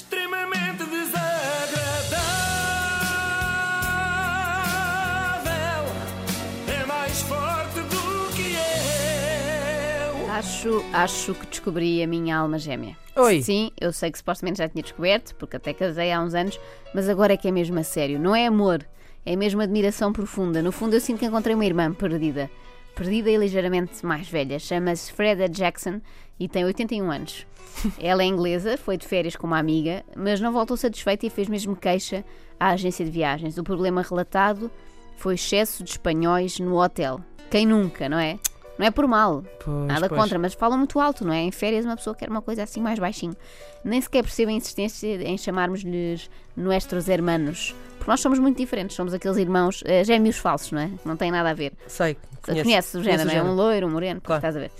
extremamente desagradável. É mais forte do que eu. Acho, acho que descobri a minha alma gêmea. Oi. Sim, eu sei que supostamente já tinha descoberto, porque até casei há uns anos, mas agora é que é mesmo a sério. Não é amor, é mesmo admiração profunda. No fundo, eu sinto que encontrei uma irmã perdida. Perdida e ligeiramente mais velha. Chama-se Freda Jackson e tem 81 anos. Ela é inglesa, foi de férias com uma amiga, mas não voltou satisfeita e fez mesmo queixa à agência de viagens. O problema relatado foi excesso de espanhóis no hotel. Quem nunca, não é? Não é por mal, Pois, nada pois. contra, mas falam muito alto, não é? Em férias uma pessoa quer uma coisa assim mais baixinho. Nem sequer percebe a insistência em chamarmos-lhes nuestros hermanos. Porque nós somos muito diferentes, somos aqueles irmãos eh, gêmeos falsos, não é? Não tem nada a ver. Sei, conheço. Conheces o género, não é? Um loiro, um moreno, Claro. estás a ver?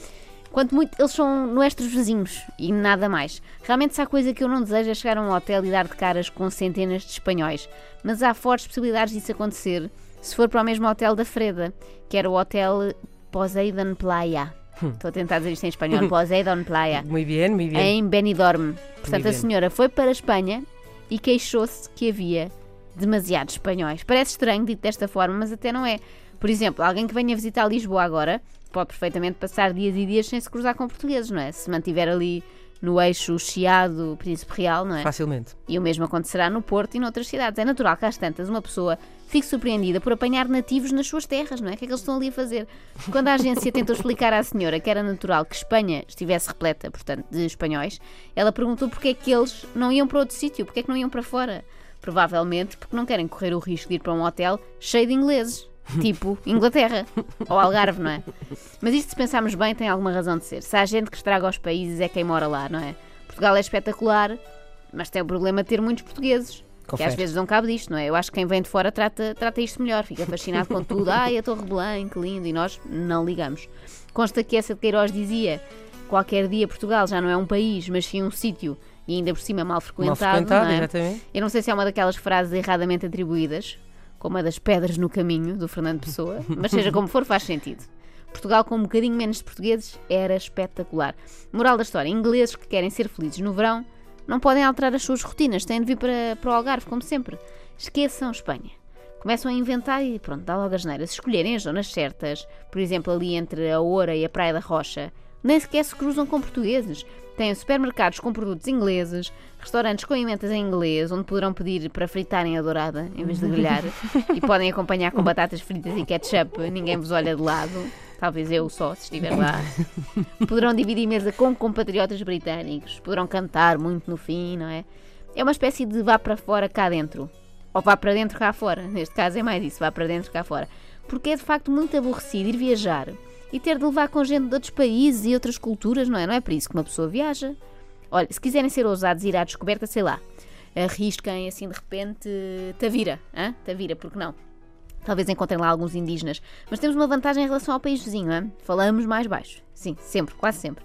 Quanto muito, eles são nuestros vizinhos e nada mais. Realmente, se há coisa que eu não desejo é chegar a um hotel e dar de caras com centenas de espanhóis. Mas há fortes possibilidades disso acontecer se for para o mesmo hotel da Freda, que era o hotel Poseidon Playa. Estou a tentar dizer isto em espanhol. Poseidon Playa Muito bem, muito bem. em Benidorm. Portanto, a senhora foi para a Espanha e queixou-se que havia demasiados espanhóis. Parece estranho dito desta forma, mas até não é. Por exemplo, alguém que venha visitar Lisboa agora pode perfeitamente passar dias e dias sem se cruzar com portugueses, não é? Se mantiver ali no eixo Chiado Príncipe Real, não é? Facilmente. E o mesmo acontecerá no Porto e noutras cidades. É natural que às tantas uma pessoa fique surpreendida por apanhar nativos nas suas terras, não é? O que é que eles estão ali a fazer? Quando a agência tentou explicar à senhora que era natural que Espanha estivesse repleta, portanto, de espanhóis, ela perguntou porque é que eles não iam para outro sítio, porque é que não iam para fora. Provavelmente porque não querem correr o risco de ir para um hotel cheio de ingleses. Tipo Inglaterra ou Algarve, não é? Mas isto, se pensarmos bem, tem alguma razão de ser. Se há gente que estraga os países, é quem mora lá, não é? Portugal é espetacular, mas tem o problema de ter muitos portugueses. Que Confere. às vezes dão cabo disto, não é? Eu acho que quem vem de fora trata, trata isto melhor, fica fascinado com tudo. Ai, a Torre Belém, que lindo, e nós não ligamos. Consta que essa de Queiroz dizia: qualquer dia Portugal já não é um país, mas sim um sítio, e ainda por cima mal Mal frequentado. frequentado, não é? exatamente. Eu não sei se é uma daquelas frases erradamente atribuídas, como a das pedras no caminho, do Fernando Pessoa, mas seja como for, faz sentido. Portugal com um bocadinho menos de portugueses era espetacular. Moral da história: ingleses que querem ser felizes no verão não podem alterar as suas rotinas, têm de vir para, para o Algarve, como sempre. Esqueçam Espanha. Começam a inventar e pronto, dá logo as neiras. Se escolherem as zonas certas, por exemplo, ali entre a Oura e a Praia da Rocha, nem sequer se cruzam com portugueses. Têm supermercados com produtos ingleses, restaurantes com emendas em inglês, onde poderão pedir para fritarem a dourada em vez de grelhar, e podem acompanhar com batatas fritas e ketchup, ninguém vos olha de lado. Talvez eu só, se estiver lá. Poderão dividir mesa com compatriotas britânicos, poderão cantar muito no fim, não é? É uma espécie de vá para fora cá dentro. Ou vá para dentro cá fora. Neste caso é mais isso, vá para dentro cá fora. Porque é de facto muito aborrecido ir viajar e ter de levar com gente de outros países e outras culturas, não é? Não é por isso que uma pessoa viaja. Olha, se quiserem ser ousados ir à descoberta, sei lá, arrisquem assim de repente Tavira, hã? Tavira, porque não? Talvez encontrem lá alguns indígenas. Mas temos uma vantagem em relação ao país vizinho, hã? falamos mais baixo. Sim, sempre, quase sempre.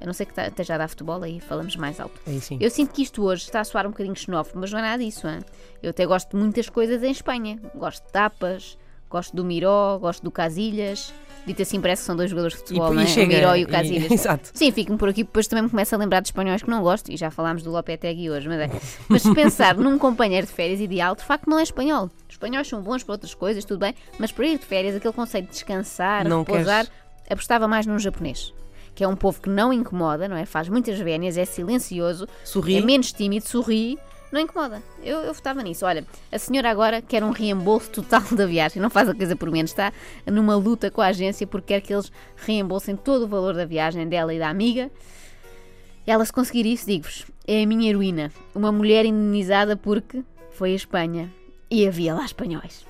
A não ser que esteja a dar futebol, aí falamos mais alto. Sim. Eu sinto que isto hoje está a soar um bocadinho xenófobo, mas não é nada disso. hã? Eu até gosto de muitas coisas em Espanha. Gosto de tapas, gosto do Miró, gosto do Casilhas. Dito assim, parece que são dois jogadores de futebol, e, não é? e chega, o Miró e e- o Casilhas. Exato. Sim, fico-me por aqui, depois também me começo a lembrar de espanhóis que não gosto, e já falámos do Lopetegui hoje, mas é. Mas se pensar num companheiro de férias ideal, de facto não é espanhol. Os espanhóis são bons para outras coisas, tudo bem, mas para ir de férias, aquele conceito de descansar, Não repousar, queres- apostava mais num japonês. Que é um povo que não incomoda, não é? Faz muitas vénias, é silencioso, Sorri. é menos tímido, sorri, não incomoda. Eu, eu votava nisso. Olha, a senhora agora quer um reembolso total da viagem, não faz a coisa por menos, está numa luta com a agência porque quer que eles reembolsem todo o valor da viagem dela e da amiga. Ela, se conseguir isso, digo-vos, é a minha heroína. Uma mulher indenizada porque foi a Espanha e havia lá espanhóis.